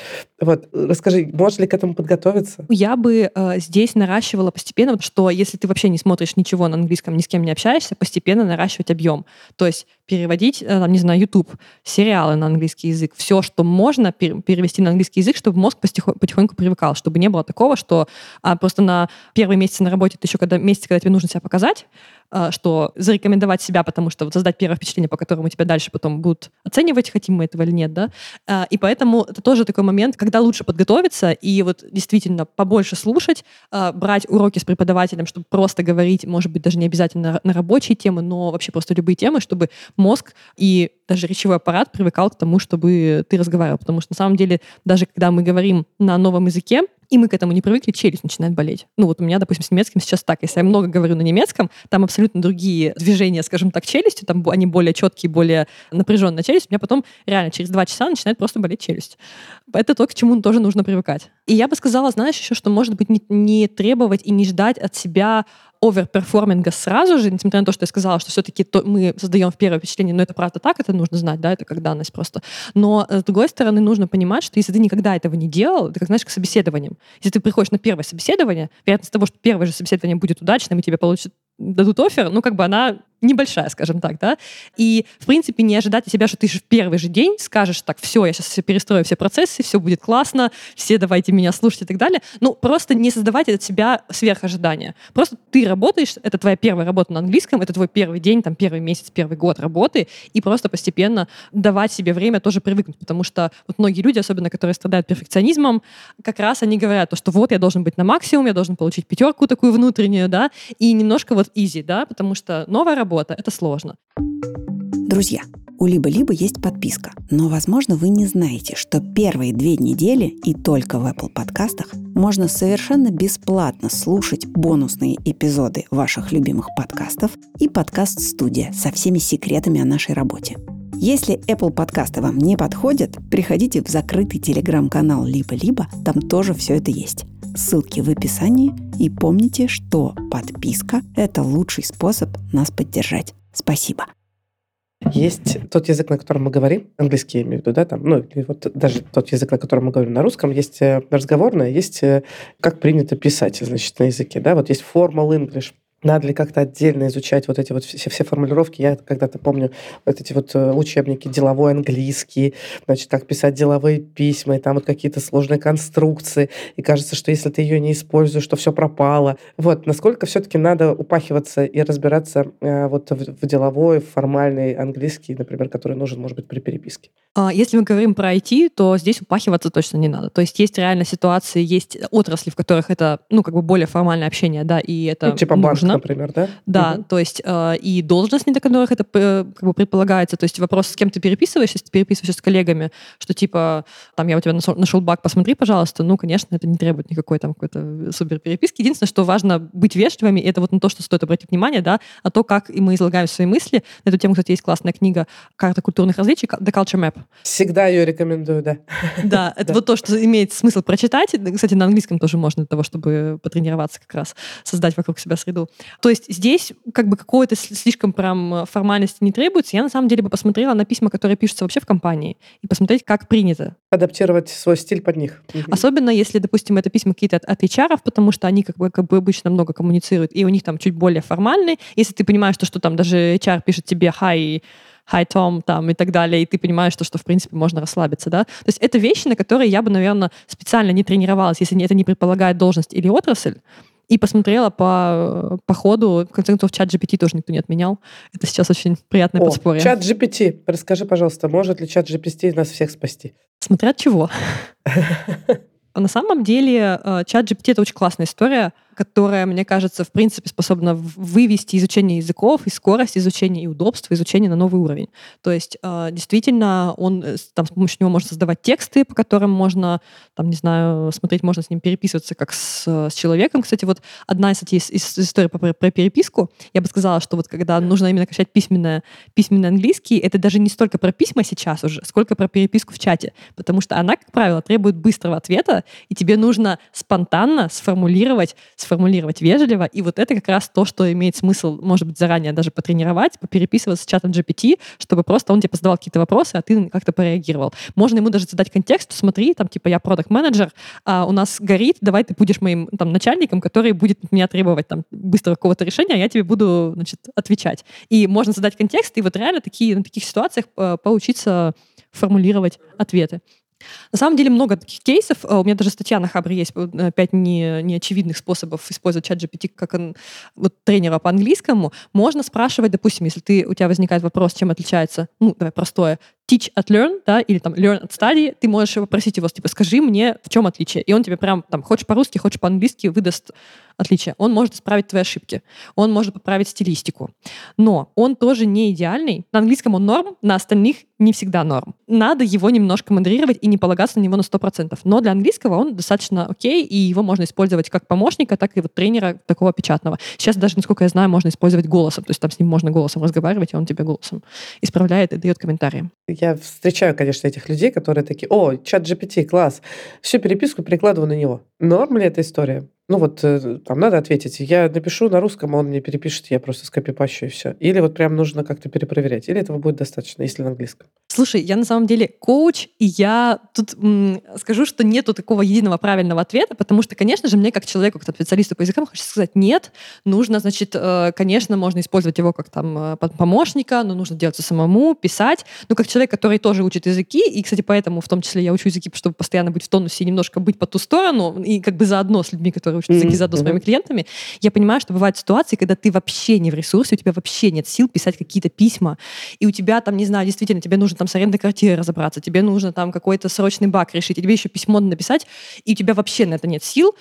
Вот, расскажи, можно ли к этому подготовиться? Я бы э, здесь наращивала постепенно, что если ты вообще не смотришь ничего на английском, ни с кем не общаешься, постепенно наращивать объем. То есть переводить, э, там, не знаю, YouTube, сериалы на английский язык, все, что можно перевести на английский язык, чтобы мозг потихоньку привыкал, чтобы не было такого, что а, просто на первые месяцы на работе, ты еще когда месяц, когда тебе нужно себя показать, а, что зарекомендовать себя, потому что вот создать первое впечатление, по которому тебя дальше потом будут оценивать, хотим мы этого или нет, да, а, и поэтому это тоже такой момент, когда лучше подготовиться и вот действительно побольше слушать, брать уроки с преподавателем, чтобы просто говорить, может быть, даже не обязательно на рабочие темы, но вообще просто любые темы, чтобы мозг и даже речевой аппарат привыкал к тому, чтобы ты разговаривал, потому что на самом деле даже когда мы говорим на новом языке, и мы к этому не привыкли, челюсть начинает болеть. Ну вот у меня, допустим, с немецким сейчас так. Если я много говорю на немецком, там абсолютно другие движения, скажем так, челюстью, там они более четкие, более напряженная челюсть. У меня потом реально через два часа начинает просто болеть челюсть. Это то, к чему тоже нужно привыкать. И я бы сказала, знаешь, еще, что, может быть, не, не требовать и не ждать от себя оверперформинга сразу же, несмотря на то, что я сказала, что все-таки мы создаем в первое впечатление, но это правда так, это нужно знать, да, это как данность просто. Но, э, с другой стороны, нужно понимать, что если ты никогда этого не делал, это как, знаешь, к собеседованиям. Если ты приходишь на первое собеседование, вероятность того, что первое же собеседование будет удачным, и тебе получат дадут офер, ну, как бы она небольшая, скажем так, да, и, в принципе, не ожидать от себя, что ты же в первый же день скажешь, так, все, я сейчас все перестрою все процессы, все будет классно, все давайте меня слушать и так далее. Ну, просто не создавать от себя сверхожидания. Просто ты работаешь, это твоя первая работа на английском, это твой первый день, там, первый месяц, первый год работы, и просто постепенно давать себе время тоже привыкнуть, потому что вот многие люди, особенно которые страдают перфекционизмом, как раз они говорят, то, что вот я должен быть на максимум, я должен получить пятерку такую внутреннюю, да, и немножко вот easy, да, потому что новая работа — это сложно. Друзья, у Либо-Либо есть подписка, но, возможно, вы не знаете, что первые две недели и только в Apple подкастах можно совершенно бесплатно слушать бонусные эпизоды ваших любимых подкастов и подкаст-студия со всеми секретами о нашей работе. Если Apple подкасты вам не подходят, приходите в закрытый телеграм-канал Либо-Либо, там тоже все это есть. Ссылки в описании. И помните, что подписка – это лучший способ нас поддержать. Спасибо. Есть тот язык, на котором мы говорим, английский я имею в виду, да, там, ну, или вот даже тот язык, на котором мы говорим на русском, есть э, разговорное, есть э, как принято писать, значит, на языке, да, вот есть formal English, надо ли как-то отдельно изучать вот эти вот все, все формулировки? Я когда-то помню вот эти вот э, учебники деловой английский, значит, как писать деловые письма, и там вот какие-то сложные конструкции. И кажется, что если ты ее не используешь, то все пропало. Вот, насколько все-таки надо упахиваться и разбираться э, вот в, в деловой, формальный английский, например, который нужен, может быть, при переписке? А, если мы говорим про IT, то здесь упахиваться точно не надо. То есть есть реально ситуации, есть отрасли, в которых это, ну, как бы более формальное общение, да, и это ну, типа нужно. Банк, например, да? Да, угу. то есть э, и должности, для которых это э, как бы предполагается. То есть вопрос, с кем ты переписываешься, если ты переписываешься с коллегами, что типа, там, я у тебя нашел, нашел баг, посмотри, пожалуйста. Ну, конечно, это не требует никакой там какой-то супер переписки. Единственное, что важно быть вежливыми, это вот на то, что стоит обратить внимание, да, а то, как и мы излагаем свои мысли. На эту тему, кстати, есть классная книга «Карта культурных различий» The Culture Map. Всегда ее рекомендую, да. Да, это вот то, что имеет смысл прочитать. Кстати, на английском тоже можно для того, чтобы потренироваться как раз, создать вокруг себя среду. То есть здесь как бы какого-то слишком прям формальности не требуется. Я на самом деле бы посмотрела на письма, которые пишутся вообще в компании, и посмотреть, как принято. Адаптировать свой стиль под них. Особенно если, допустим, это письма какие-то от, от HR, потому что они как бы, как бы обычно много коммуницируют, и у них там чуть более формальные. Если ты понимаешь, что, что там даже HR пишет тебе «Hi, hi Tom там и так далее, и ты понимаешь, что, что в принципе можно расслабиться, да. То есть это вещи, на которые я бы, наверное, специально не тренировалась, если это не предполагает должность или отрасль, и посмотрела по, по ходу. В конце концов, чат GPT тоже никто не отменял. Это сейчас очень приятное О, подспорье. Чат GPT. Расскажи, пожалуйста, может ли чат GPT нас всех спасти? Смотря от чего. На самом деле, э, чат GPT — это очень классная история которая, мне кажется, в принципе способна вывести изучение языков и скорость изучения, и удобство изучения на новый уровень. То есть а, действительно он, э, там, с помощью него можно создавать тексты, по которым можно, там, не знаю, смотреть, можно с ним переписываться как с, с человеком. Кстати, вот одна из, из, из историй про, про переписку, я бы сказала, что вот когда нужно именно качать письменное, письменный английский, это даже не столько про письма сейчас уже, сколько про переписку в чате, потому что она, как правило, требует быстрого ответа, и тебе нужно спонтанно сформулировать сформулировать вежливо, и вот это как раз то, что имеет смысл, может быть, заранее даже потренировать, попереписываться с чатом GPT, чтобы просто он тебе задавал какие-то вопросы, а ты как-то пореагировал. Можно ему даже задать контекст, смотри, там, типа, я продукт менеджер а у нас горит, давай ты будешь моим там начальником, который будет меня требовать там быстрого какого-то решения, а я тебе буду, значит, отвечать. И можно задать контекст, и вот реально такие, на таких ситуациях э, поучиться формулировать ответы. На самом деле много таких кейсов. Э, у меня даже статья на Хабре есть, э, пять не, неочевидных способов использовать чат GPT как он, вот, тренера по английскому. Можно спрашивать, допустим, если ты, у тебя возникает вопрос, чем отличается, ну, давай простое, teach at learn, да, или там learn at study, ты можешь попросить его, типа, скажи мне, в чем отличие. И он тебе прям, там, хочешь по-русски, хочешь по-английски, выдаст отличие. Он может исправить твои ошибки, он может поправить стилистику. Но он тоже не идеальный. На английском он норм, на остальных не всегда норм. Надо его немножко модерировать и не полагаться на него на 100%. Но для английского он достаточно окей, и его можно использовать как помощника, так и вот тренера такого печатного. Сейчас даже, насколько я знаю, можно использовать голосом. То есть там с ним можно голосом разговаривать, и он тебе голосом исправляет и дает комментарии. Я встречаю, конечно, этих людей, которые такие, о, чат GPT, класс, всю переписку перекладываю на него. Норм ли эта история? Ну вот э, там надо ответить. Я напишу на русском, он мне перепишет, я просто скопипащу и все. Или вот прям нужно как-то перепроверять. Или этого будет достаточно, если на английском. Слушай, я на самом деле коуч, и я тут м, скажу, что нету такого единого правильного ответа, потому что, конечно же, мне как человеку, как специалисту по языкам, хочется сказать нет. Нужно, значит, э, конечно, можно использовать его как там э, помощника, но нужно делать все самому, писать. Но как человек, который тоже учит языки, и, кстати, поэтому в том числе я учу языки, чтобы постоянно быть в тонусе и немножко быть по ту сторону, и как бы заодно с людьми, которые учат языки, заодно с моими клиентами, я понимаю, что бывают ситуации, когда ты вообще не в ресурсе, у тебя вообще нет сил писать какие-то письма, и у тебя там, не знаю, действительно, тебе нужно там с арендой квартиры разобраться, тебе нужно там какой-то срочный баг решить, и тебе еще письмо написать, и у тебя вообще на это нет сил,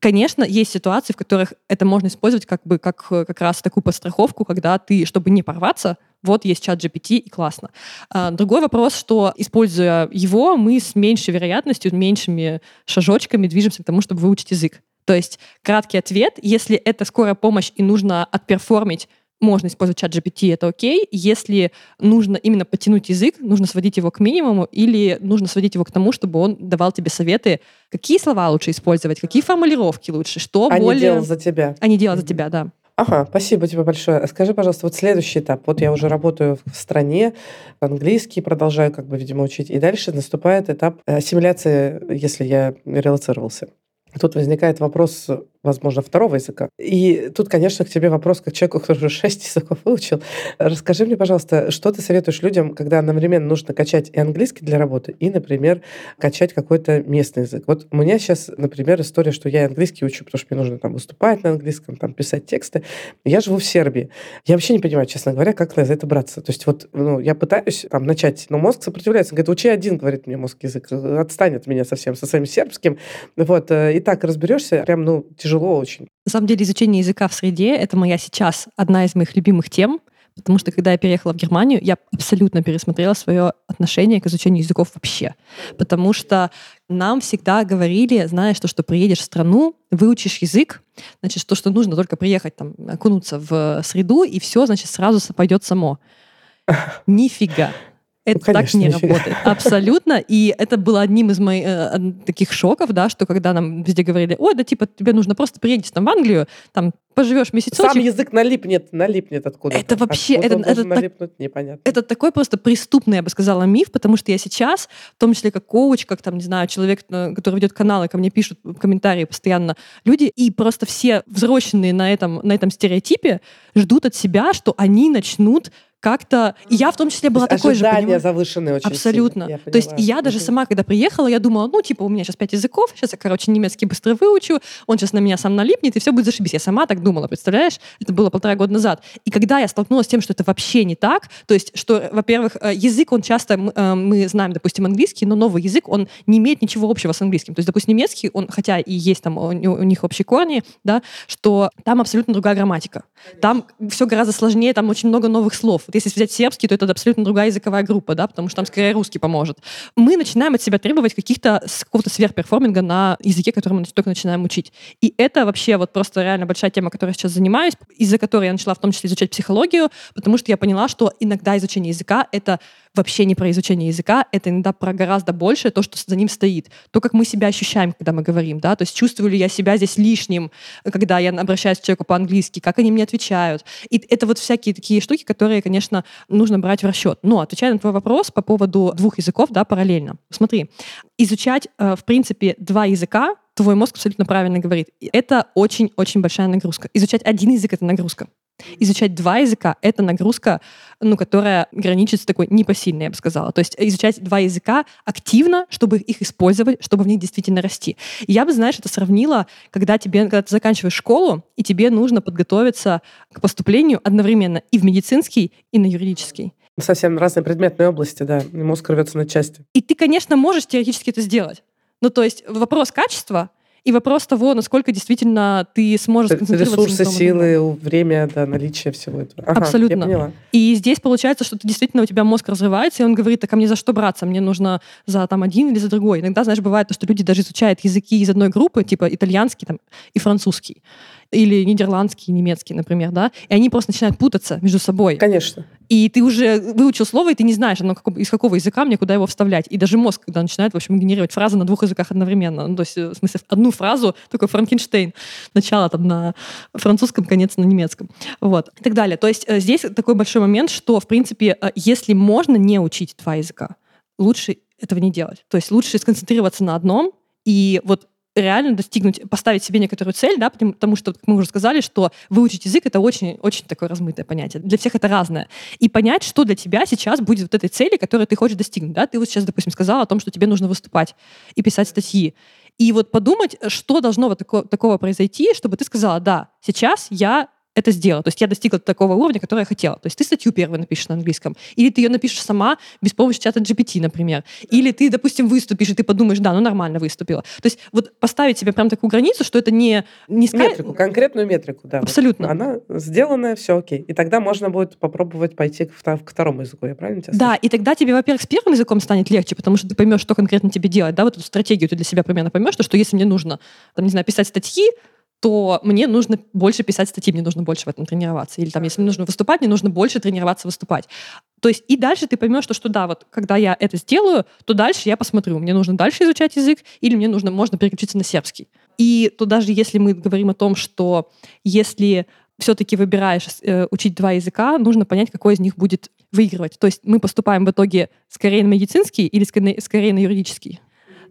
Конечно, есть ситуации, в которых это можно использовать как бы как, как раз такую подстраховку, когда ты, чтобы не порваться, вот есть чат GPT, и классно. А, другой вопрос, что, используя его, мы с меньшей вероятностью, меньшими шажочками движемся к тому, чтобы выучить язык. То есть краткий ответ, если это скорая помощь и нужно отперформить можно использовать чат GPT, это окей. Если нужно именно подтянуть язык, нужно сводить его к минимуму или нужно сводить его к тому, чтобы он давал тебе советы, какие слова лучше использовать, какие формулировки лучше, что а более... не делал за тебя. А не делал за тебя, да. Ага, спасибо тебе большое. Скажи, пожалуйста, вот следующий этап. Вот я уже работаю в стране, английский продолжаю, как бы, видимо, учить. И дальше наступает этап ассимиляции, если я релацировался. Тут возникает вопрос возможно, второго языка. И тут, конечно, к тебе вопрос, как человеку, который уже шесть языков выучил. Расскажи мне, пожалуйста, что ты советуешь людям, когда одновременно нужно качать и английский для работы, и, например, качать какой-то местный язык. Вот у меня сейчас, например, история, что я английский учу, потому что мне нужно там выступать на английском, там писать тексты. Я живу в Сербии. Я вообще не понимаю, честно говоря, как за это браться. То есть вот ну, я пытаюсь там начать, но мозг сопротивляется. Он говорит, учи один, говорит мне мозг язык, отстань от меня совсем со своим сербским. Вот, э, и так разберешься, прям, ну, тяжело тяжело очень. На самом деле изучение языка в среде — это моя сейчас одна из моих любимых тем, потому что когда я переехала в Германию, я абсолютно пересмотрела свое отношение к изучению языков вообще. Потому что нам всегда говорили, знаешь, что, что приедешь в страну, выучишь язык, значит, то, что нужно только приехать, там, окунуться в среду, и все, значит, сразу пойдет само. Нифига. Это Ну, конечно, так не работает. Абсолютно. И это было одним из моих э, таких шоков, да, что когда нам везде говорили, ой, да типа тебе нужно просто приедешь там в Англию, там поживешь месяцочек, Сам язык налипнет, налипнет откуда Это вообще- Откуда это- это должен так- налипнуть, непонятно. это такой просто преступный, я бы сказала, миф, потому что я сейчас, в том числе как коуч, как там, не знаю, человек, э, который ведет каналы, ко мне пишут комментарии постоянно люди, и просто все взросленные на этом, на этом стереотипе ждут от себя, что они начнут как-то... И я в том числе была То такой же, понимаешь? завышены очень Абсолютно. сильно, То есть я даже сама, когда приехала, я думала, ну, типа, у меня сейчас пять языков, сейчас я, короче, немецкий быстро выучу, он сейчас на меня сам налипнет, и все будет зашибись. Я сама так думала, представляешь? Это было полтора года назад. И когда я столкнулась с тем, что это вообще не так, то есть, что, во-первых, э, язык, он часто, э, мы знаем, допустим, английский, но новый язык, он не имеет ничего общего с английским. То есть, допустим, немецкий, он, хотя и есть там у них общие корни, да, что там абсолютно другая грамматика. Там все гораздо сложнее, там очень много новых слов. Вот если взять сербский, то это абсолютно другая языковая группа, да, потому что там скорее русский поможет. Мы начинаем от себя требовать каких-то какого-то сверхперформинга на языке, который мы только начинаем учить. И это вообще вот просто реально большая тема, которой я сейчас занимаюсь, из-за которой я начала в том числе изучать психологию, потому что я поняла, что иногда изучение языка — это вообще не про изучение языка, это иногда про гораздо больше то, что за ним стоит. То, как мы себя ощущаем, когда мы говорим, да, то есть чувствую ли я себя здесь лишним, когда я обращаюсь к человеку по-английски, как они мне отвечают. И это вот всякие такие штуки, которые, конечно, нужно брать в расчет. Но отвечая на твой вопрос по поводу двух языков, да, параллельно. Смотри, изучать, э, в принципе, два языка, твой мозг абсолютно правильно говорит. Это очень-очень большая нагрузка. Изучать один язык — это нагрузка. Изучать два языка — это нагрузка, ну, которая граничит с такой непосильной, я бы сказала. То есть изучать два языка активно, чтобы их использовать, чтобы в них действительно расти. И я бы, знаешь, это сравнила, когда тебе, когда ты заканчиваешь школу, и тебе нужно подготовиться к поступлению одновременно и в медицинский, и на юридический. Совсем разные предметные области, да. Мозг рвется на части. И ты, конечно, можешь теоретически это сделать. Ну, то есть вопрос качества и вопрос того, насколько действительно ты сможешь сконцентрироваться на Ресурсы, том силы, время, да, наличие всего этого. Ага, Абсолютно. И здесь получается, что ты действительно у тебя мозг развивается, и он говорит, так а мне за что браться? Мне нужно за там один или за другой. Иногда, знаешь, бывает то, что люди даже изучают языки из одной группы, типа итальянский там, и французский, или нидерландский, немецкий, например, да, и они просто начинают путаться между собой. Конечно. И ты уже выучил слово, и ты не знаешь, оно какого- из какого языка мне куда его вставлять. И даже мозг, когда начинает, в общем, генерировать фразы на двух языках одновременно. Ну, то есть, э, в смысле, одну фразу, такой Франкенштейн. Начало там на французском, конец на немецком. Вот. И так далее. То есть э, здесь такой большой момент, что, в принципе, э, если можно не учить два языка, лучше этого не делать. То есть лучше сконцентрироваться на одном, и вот реально достигнуть, поставить себе некоторую цель, да, потому, что, мы уже сказали, что выучить язык — это очень, очень такое размытое понятие. Для всех это разное. И понять, что для тебя сейчас будет вот этой цели, которую ты хочешь достигнуть. Да? Ты вот сейчас, допустим, сказала о том, что тебе нужно выступать и писать статьи. И вот подумать, что должно вот тако- такого произойти, чтобы ты сказала, да, сейчас я это сделала. То есть я достигла такого уровня, который я хотела. То есть ты статью первую напишешь на английском, или ты ее напишешь сама без помощи чата GPT, например. Или ты, допустим, выступишь, и ты подумаешь, да, ну нормально выступила. То есть вот поставить себе прям такую границу, что это не... не ска- Метрику, конкретную метрику, да. вот. Абсолютно. Она сделанная, все окей. И тогда можно будет попробовать пойти к, к второму языку, я правильно тебя Да, и тогда тебе, во-первых, с первым языком станет легче, потому что ты поймешь, что конкретно тебе делать, да, вот эту стратегию ты для себя примерно поймешь, то, что если мне нужно, там, не знаю, писать статьи, то мне нужно больше писать статьи, мне нужно больше в этом тренироваться. Или там, если мне нужно выступать, мне нужно больше тренироваться выступать. То есть и дальше ты поймешь, что, что да, вот когда я это сделаю, то дальше я посмотрю, мне нужно дальше изучать язык или мне нужно, можно переключиться на сербский. И то даже если мы говорим о том, что если все-таки выбираешь э, учить два языка, нужно понять, какой из них будет выигрывать. То есть мы поступаем в итоге скорее на медицинский или скорее скорее на юридический.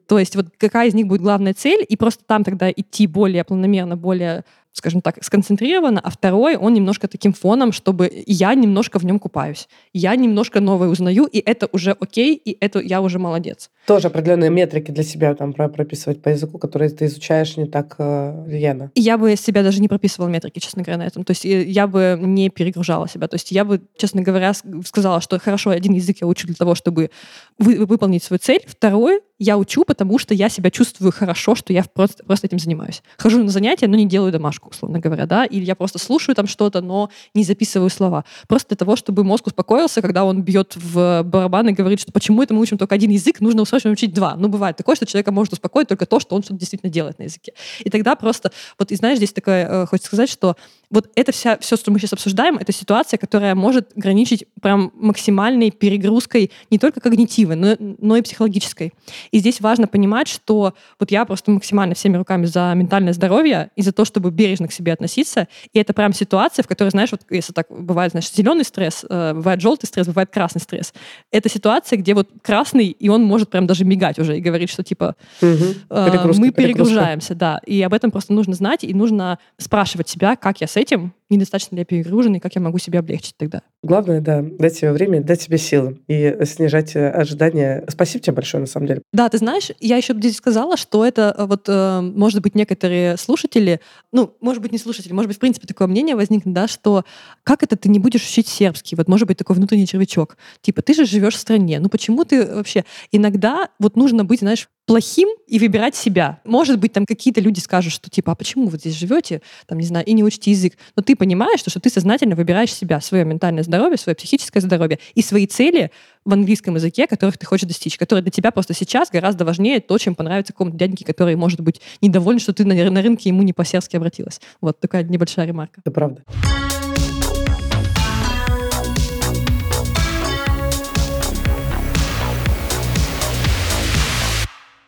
То есть вот какая из них будет главная цель, и просто там тогда идти более планомерно, более, скажем так, сконцентрированно, а второй, он немножко таким фоном, чтобы я немножко в нем купаюсь. Я немножко новое узнаю, и это уже окей, и это я уже молодец. Тоже определенные метрики для себя там про- прописывать по языку, которые ты изучаешь не так э, рьяно. Я бы себя даже не прописывала метрики, честно говоря, на этом. То есть э, я бы не перегружала себя. То есть я бы, честно говоря, сказала, что хорошо, один язык я учу для того, чтобы вы- выполнить свою цель. Второй я учу, потому что я себя чувствую хорошо, что я просто, просто этим занимаюсь. Хожу на занятия, но не делаю домашку. Дорожку, условно говоря, да, или я просто слушаю там что-то, но не записываю слова. Просто для того, чтобы мозг успокоился, когда он бьет в барабан и говорит, что почему это мы учим только один язык, нужно срочно учить два. Ну, бывает такое, что человека может успокоить только то, что он что-то действительно делает на языке. И тогда просто, вот, и знаешь, здесь такое, э, хочется сказать, что вот это вся, все, что мы сейчас обсуждаем, это ситуация, которая может граничить прям максимальной перегрузкой не только когнитивной, но, но и психологической. И здесь важно понимать, что вот я просто максимально всеми руками за ментальное здоровье и за то, чтобы бережно к себе относиться. И это прям ситуация, в которой, знаешь, вот если так бывает, знаешь, зеленый стресс, э, бывает желтый стресс, бывает красный стресс. Это ситуация, где вот красный, и он может прям даже мигать уже и говорить, что типа угу. э, мы перегружаемся, да. И об этом просто нужно знать, и нужно спрашивать себя, как я с этим, недостаточно ли я перегружен, и как я могу себе облегчить тогда. Главное, да, дать себе время, дать себе силы и снижать э, ожидания. Спасибо тебе большое, на самом деле. Да, ты знаешь, я еще здесь сказала, что это э, вот, э, может быть, некоторые слушатели, ну, может быть, не слушатели, может быть, в принципе, такое мнение возникнет, да, что как это ты не будешь учить сербский? Вот, может быть, такой внутренний червячок. Типа, ты же живешь в стране, ну почему ты вообще... Иногда вот нужно быть, знаешь, плохим и выбирать себя. Может быть, там какие-то люди скажут, что типа, а почему вы здесь живете, там, не знаю, и не учите язык. Но ты понимаешь, что, что ты сознательно выбираешь себя, свое ментальное здоровье, свое психическое здоровье и свои цели в английском языке, которых ты хочешь достичь, которые для тебя просто сейчас гораздо важнее то, чем понравится какому-то дяденьке, который, может быть, недоволен, что ты на, на рынке ему не по-серски обратилась. Вот такая небольшая ремарка. Это правда.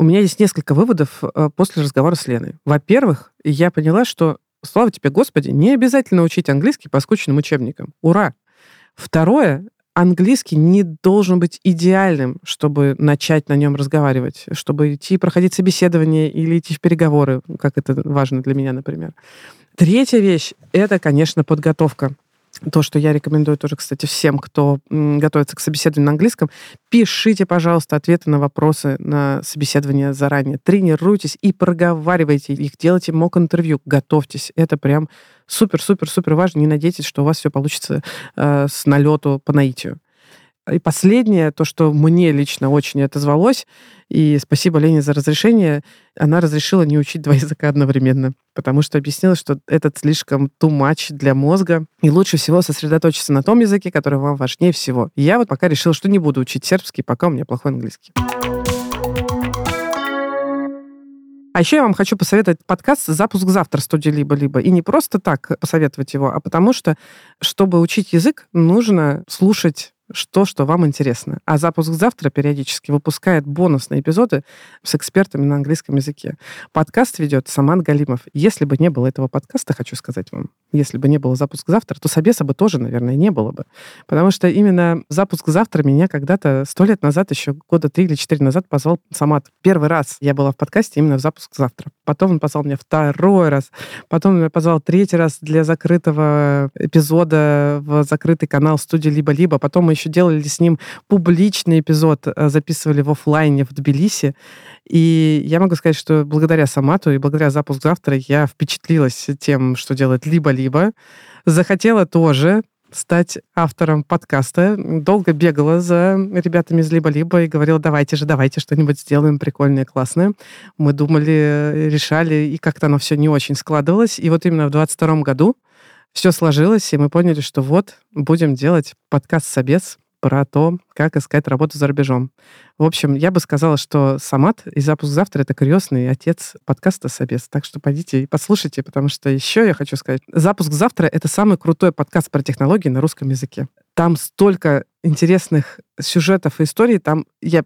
Меня есть несколько выводов э, после разговора с Леной. Во-первых, я поняла, что, слава тебе, Господи, не обязательно учить английский по скучным учебникам. Ура! Второе, английский не должен быть идеальным, чтобы начать на нем разговаривать, чтобы идти проходить собеседование или идти в переговоры, как это важно для меня, например. Третья вещь — это, конечно, подготовка то, что я рекомендую тоже, кстати, всем, кто готовится к собеседованию на английском, пишите, пожалуйста, ответы на вопросы на собеседование заранее. Тренируйтесь и проговаривайте их, делайте мок-интервью, готовьтесь. Это прям супер-супер-супер важно. Не надейтесь, что у вас все получится э, с налету по наитию. И последнее, то, что мне лично очень отозвалось, и спасибо Лене за разрешение, она разрешила не учить два языка одновременно, потому что объяснила, что этот слишком too much для мозга, и лучше всего сосредоточиться на том языке, который вам важнее всего. Я вот пока решила, что не буду учить сербский, пока у меня плохой английский. А еще я вам хочу посоветовать подкаст «Запуск завтра» студии «Либо-либо». И не просто так посоветовать его, а потому что, чтобы учить язык, нужно слушать что, что вам интересно. А «Запуск завтра» периодически выпускает бонусные эпизоды с экспертами на английском языке. Подкаст ведет Саман Галимов. Если бы не было этого подкаста, хочу сказать вам, если бы не было «Запуск завтра», то Собеса бы тоже, наверное, не было бы. Потому что именно «Запуск завтра» меня когда-то сто лет назад, еще года три или четыре назад позвал Самат. Первый раз я была в подкасте именно в «Запуск завтра». Потом он позвал меня второй раз. Потом он меня позвал третий раз для закрытого эпизода в закрытый канал студии «Либо-либо». Потом мы еще делали с ним публичный эпизод, э, записывали в офлайне в Тбилиси. И я могу сказать, что благодаря Самату и благодаря запуск завтра я впечатлилась тем, что делает либо-либо. Захотела тоже стать автором подкаста. Долго бегала за ребятами из «Либо-либо» и говорила, давайте же, давайте что-нибудь сделаем прикольное, классное. Мы думали, решали, и как-то оно все не очень складывалось. И вот именно в 22 году все сложилось, и мы поняли, что вот, будем делать подкаст «Собес», про то, как искать работу за рубежом. В общем, я бы сказала, что Самат и «Запуск завтра» — это крестный отец подкаста «Собес». Так что пойдите и послушайте, потому что еще я хочу сказать, «Запуск завтра» — это самый крутой подкаст про технологии на русском языке. Там столько интересных сюжетов и историй, там я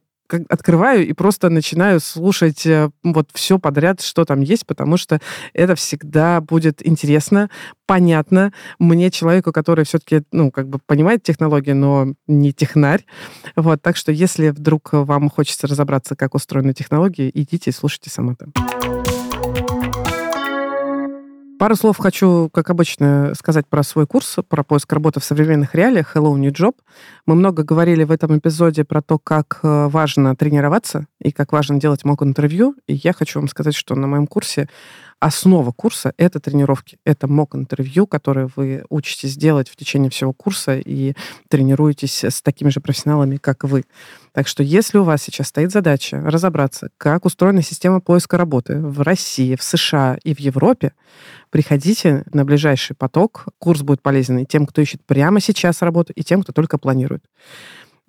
открываю и просто начинаю слушать э, вот все подряд, что там есть, потому что это всегда будет интересно, понятно мне, человеку, который все-таки, ну, как бы понимает технологии, но не технарь. Вот, так что если вдруг вам хочется разобраться, как устроены технологии, идите и слушайте там. Пару слов хочу, как обычно, сказать про свой курс, про поиск работы в современных реалиях Hello New Job. Мы много говорили в этом эпизоде про то, как э, важно тренироваться и как важно делать мок-интервью. И я хочу вам сказать, что на моем курсе основа курса — это тренировки. Это мок-интервью, которые вы учитесь делать в течение всего курса и тренируетесь с такими же профессионалами, как вы. Так что если у вас сейчас стоит задача разобраться, как устроена система поиска работы в России, в США и в Европе, приходите на ближайший поток. Курс будет полезен и тем, кто ищет прямо сейчас работу, и тем, кто только планирует.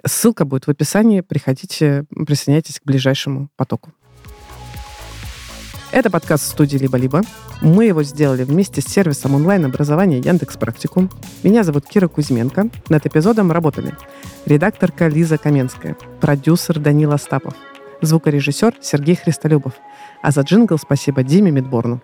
Ссылка будет в описании. Приходите, присоединяйтесь к ближайшему потоку. Это подкаст студии «Либо-либо». Мы его сделали вместе с сервисом онлайн-образования Яндекс Практикум. Меня зовут Кира Кузьменко. Над эпизодом работали редакторка Лиза Каменская, продюсер Данила Стапов, звукорежиссер Сергей Христолюбов. А за джингл спасибо Диме Медборну.